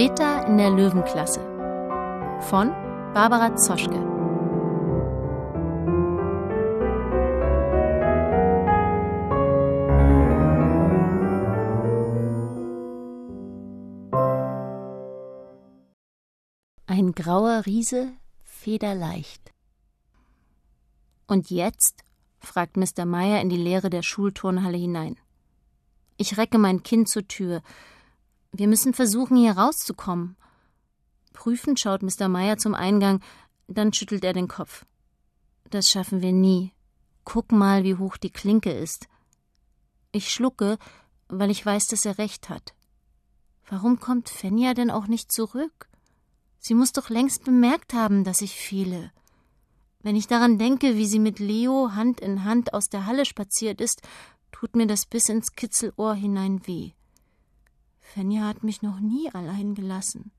Greta in der Löwenklasse von Barbara Zoschke. Ein grauer Riese, federleicht. Und jetzt? fragt Mr. Meyer in die Leere der Schulturnhalle hinein. Ich recke mein Kind zur Tür. Wir müssen versuchen, hier rauszukommen. Prüfend schaut Mr. Meyer zum Eingang, dann schüttelt er den Kopf. Das schaffen wir nie. Guck mal, wie hoch die Klinke ist. Ich schlucke, weil ich weiß, dass er recht hat. Warum kommt Fenja denn auch nicht zurück? Sie muss doch längst bemerkt haben, dass ich fehle. Wenn ich daran denke, wie sie mit Leo Hand in Hand aus der Halle spaziert ist, tut mir das bis ins Kitzelohr hinein weh. Fenja hat mich noch nie allein gelassen,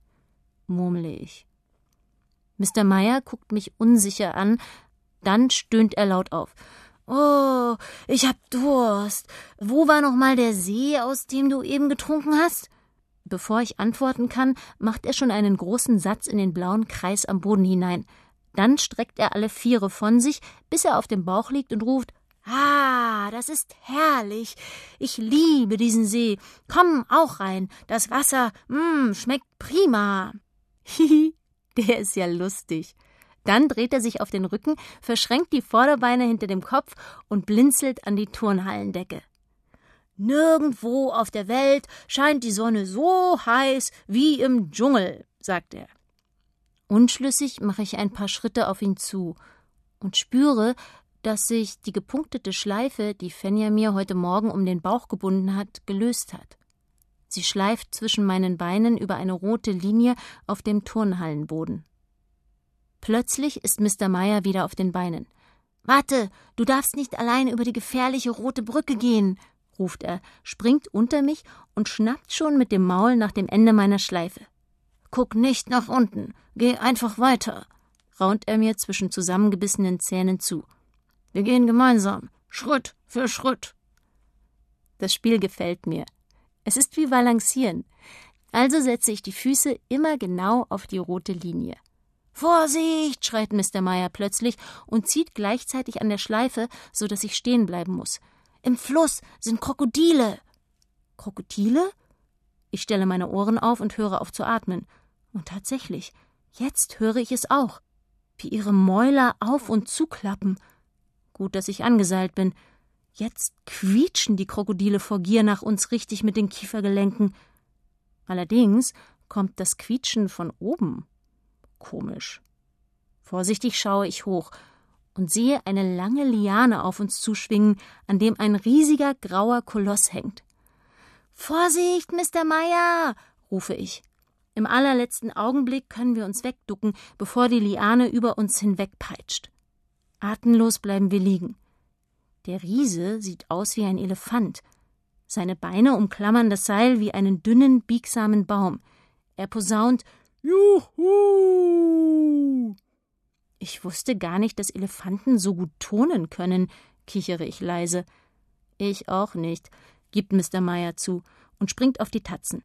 murmle ich. Mr. Meyer guckt mich unsicher an, dann stöhnt er laut auf. Oh, ich hab Durst. Wo war noch mal der See, aus dem du eben getrunken hast? Bevor ich antworten kann, macht er schon einen großen Satz in den blauen Kreis am Boden hinein. Dann streckt er alle Viere von sich, bis er auf dem Bauch liegt und ruft Ah, das ist herrlich. Ich liebe diesen See. Komm auch rein. Das Wasser, mh, schmeckt prima. Hihi, der ist ja lustig. Dann dreht er sich auf den Rücken, verschränkt die Vorderbeine hinter dem Kopf und blinzelt an die Turnhallendecke. Nirgendwo auf der Welt scheint die Sonne so heiß wie im Dschungel, sagt er. Unschlüssig mache ich ein paar Schritte auf ihn zu und spüre, dass sich die gepunktete Schleife, die Fenja mir heute Morgen um den Bauch gebunden hat, gelöst hat. Sie schleift zwischen meinen Beinen über eine rote Linie auf dem Turnhallenboden. Plötzlich ist Mr. Meyer wieder auf den Beinen. Warte, du darfst nicht allein über die gefährliche rote Brücke gehen, ruft er, springt unter mich und schnappt schon mit dem Maul nach dem Ende meiner Schleife. Guck nicht nach unten, geh einfach weiter, raunt er mir zwischen zusammengebissenen Zähnen zu. Wir gehen gemeinsam, Schritt für Schritt. Das Spiel gefällt mir. Es ist wie Balancieren. Also setze ich die Füße immer genau auf die rote Linie. Vorsicht! schreit Mr. Meyer plötzlich und zieht gleichzeitig an der Schleife, so dass ich stehen bleiben muss. Im Fluss sind Krokodile. Krokodile? Ich stelle meine Ohren auf und höre auf zu atmen. Und tatsächlich, jetzt höre ich es auch, wie ihre Mäuler auf und zuklappen. Gut, dass ich angeseilt bin. Jetzt quietschen die Krokodile vor Gier nach uns richtig mit den Kiefergelenken. Allerdings kommt das Quietschen von oben. Komisch. Vorsichtig schaue ich hoch und sehe eine lange Liane auf uns zuschwingen, an dem ein riesiger grauer Koloss hängt. Vorsicht, Mr. Meyer! rufe ich. Im allerletzten Augenblick können wir uns wegducken, bevor die Liane über uns hinwegpeitscht. Atemlos bleiben wir liegen. Der Riese sieht aus wie ein Elefant. Seine Beine umklammern das Seil wie einen dünnen, biegsamen Baum. Er posaunt Juhu! Ich wusste gar nicht, dass Elefanten so gut tonen können, kichere ich leise. Ich auch nicht, gibt Mr. Meyer zu und springt auf die Tatzen.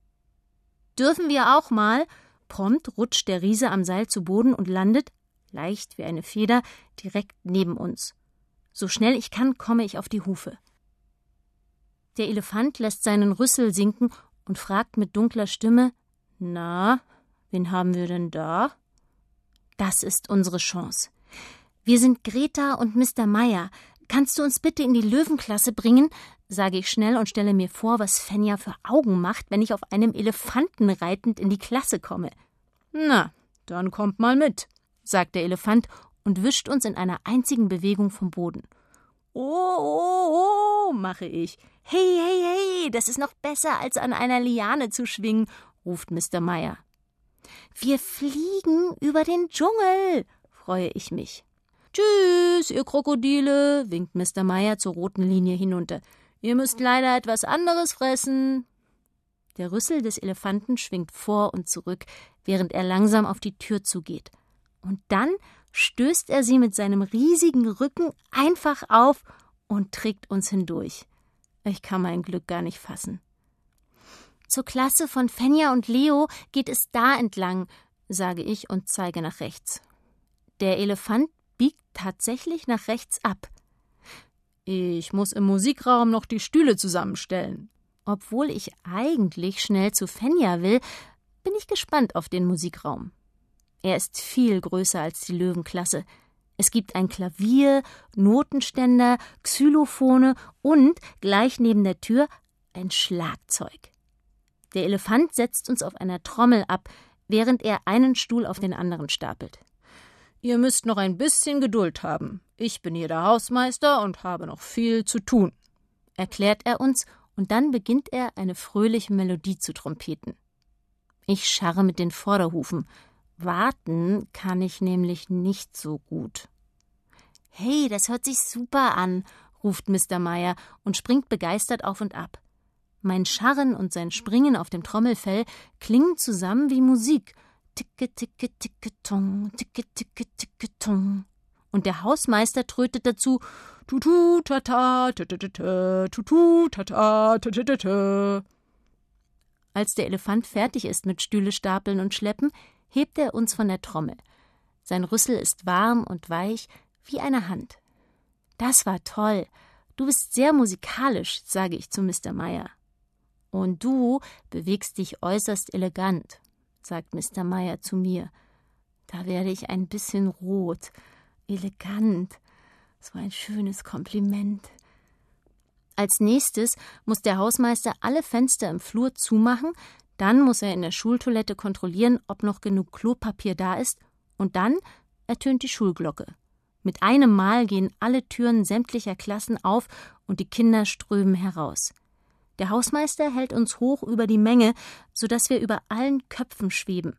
Dürfen wir auch mal? Prompt rutscht der Riese am Seil zu Boden und landet, leicht wie eine Feder, direkt neben uns. So schnell ich kann, komme ich auf die Hufe. Der Elefant lässt seinen Rüssel sinken und fragt mit dunkler Stimme Na, wen haben wir denn da? Das ist unsere Chance. Wir sind Greta und Mr. Meyer. Kannst du uns bitte in die Löwenklasse bringen? sage ich schnell und stelle mir vor, was Fenja für Augen macht, wenn ich auf einem Elefanten reitend in die Klasse komme. Na, dann kommt mal mit, sagt der Elefant und wischt uns in einer einzigen Bewegung vom Boden. Oh, oh, oh, mache ich. Hey, hey, hey, das ist noch besser, als an einer Liane zu schwingen, ruft Mr. Meyer. Wir fliegen über den Dschungel, freue ich mich. Tschüss, ihr Krokodile, winkt Mr. Meyer zur roten Linie hinunter. Ihr müsst leider etwas anderes fressen. Der Rüssel des Elefanten schwingt vor und zurück, während er langsam auf die Tür zugeht. Und dann stößt er sie mit seinem riesigen Rücken einfach auf und trägt uns hindurch. Ich kann mein Glück gar nicht fassen. Zur Klasse von Fenja und Leo geht es da entlang, sage ich und zeige nach rechts. Der Elefant biegt tatsächlich nach rechts ab. Ich muss im Musikraum noch die Stühle zusammenstellen. Obwohl ich eigentlich schnell zu Fenja will, bin ich gespannt auf den Musikraum. Er ist viel größer als die Löwenklasse. Es gibt ein Klavier, Notenständer, Xylophone und gleich neben der Tür ein Schlagzeug. Der Elefant setzt uns auf einer Trommel ab, während er einen Stuhl auf den anderen stapelt. Ihr müsst noch ein bisschen Geduld haben. Ich bin hier der Hausmeister und habe noch viel zu tun, erklärt er uns, und dann beginnt er eine fröhliche Melodie zu trompeten. Ich scharre mit den Vorderhufen. Warten kann ich nämlich nicht so gut. Hey, das hört sich super an, ruft Mr. Meyer und springt begeistert auf und ab. Mein Scharren und sein Springen auf dem Trommelfell klingen zusammen wie Musik. Ticke, ticke, ticke, tong, ticke, ticke, ticke, tong. Und der Hausmeister trötet dazu Tutu tata, tutu tata, tata. Als der Elefant fertig ist mit Stühle stapeln und schleppen, hebt er uns von der Trommel. Sein Rüssel ist warm und weich wie eine Hand. Das war toll. Du bist sehr musikalisch, sage ich zu Mr. Meyer. Und du bewegst dich äußerst elegant, sagt Mr. Meyer zu mir. Da werde ich ein bisschen rot. Elegant. So ein schönes Kompliment. Als nächstes muss der Hausmeister alle Fenster im Flur zumachen, dann muss er in der Schultoilette kontrollieren, ob noch genug Klopapier da ist, und dann ertönt die Schulglocke. Mit einem Mal gehen alle Türen sämtlicher Klassen auf und die Kinder strömen heraus. Der Hausmeister hält uns hoch über die Menge, so dass wir über allen Köpfen schweben.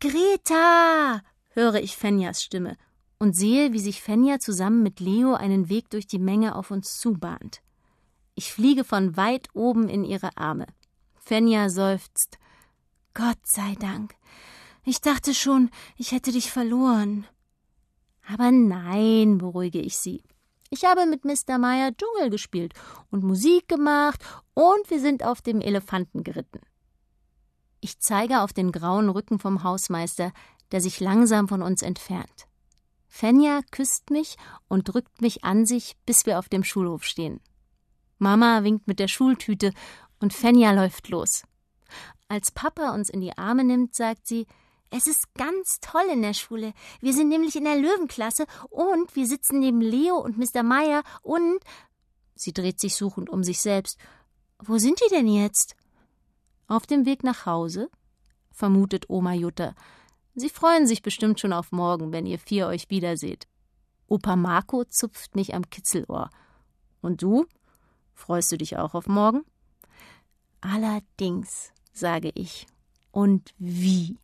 Greta! höre ich Fenjas Stimme und sehe, wie sich Fenja zusammen mit Leo einen Weg durch die Menge auf uns zubahnt. Ich fliege von weit oben in ihre Arme. Fenja seufzt. Gott sei Dank. Ich dachte schon, ich hätte dich verloren. Aber nein, beruhige ich sie. Ich habe mit Mr. Meyer Dschungel gespielt und Musik gemacht und wir sind auf dem Elefanten geritten. Ich zeige auf den grauen Rücken vom Hausmeister, der sich langsam von uns entfernt. Fenja küsst mich und drückt mich an sich, bis wir auf dem Schulhof stehen. Mama winkt mit der Schultüte und Fenja läuft los. Als Papa uns in die Arme nimmt, sagt sie, es ist ganz toll in der Schule. Wir sind nämlich in der Löwenklasse und wir sitzen neben Leo und Mr. Meyer und. Sie dreht sich suchend um sich selbst. Wo sind die denn jetzt? Auf dem Weg nach Hause? vermutet Oma Jutta. Sie freuen sich bestimmt schon auf morgen, wenn ihr vier euch wiederseht. Opa Marco zupft mich am Kitzelohr. Und du? Freust du dich auch auf morgen? Allerdings, sage ich. Und wie?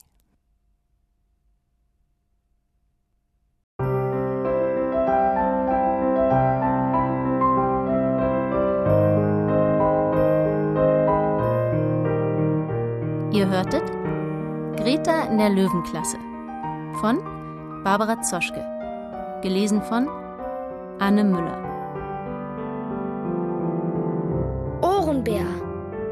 Ihr hörtet Greta in der Löwenklasse von Barbara Zoschke. Gelesen von Anne Müller. Ohrenbär.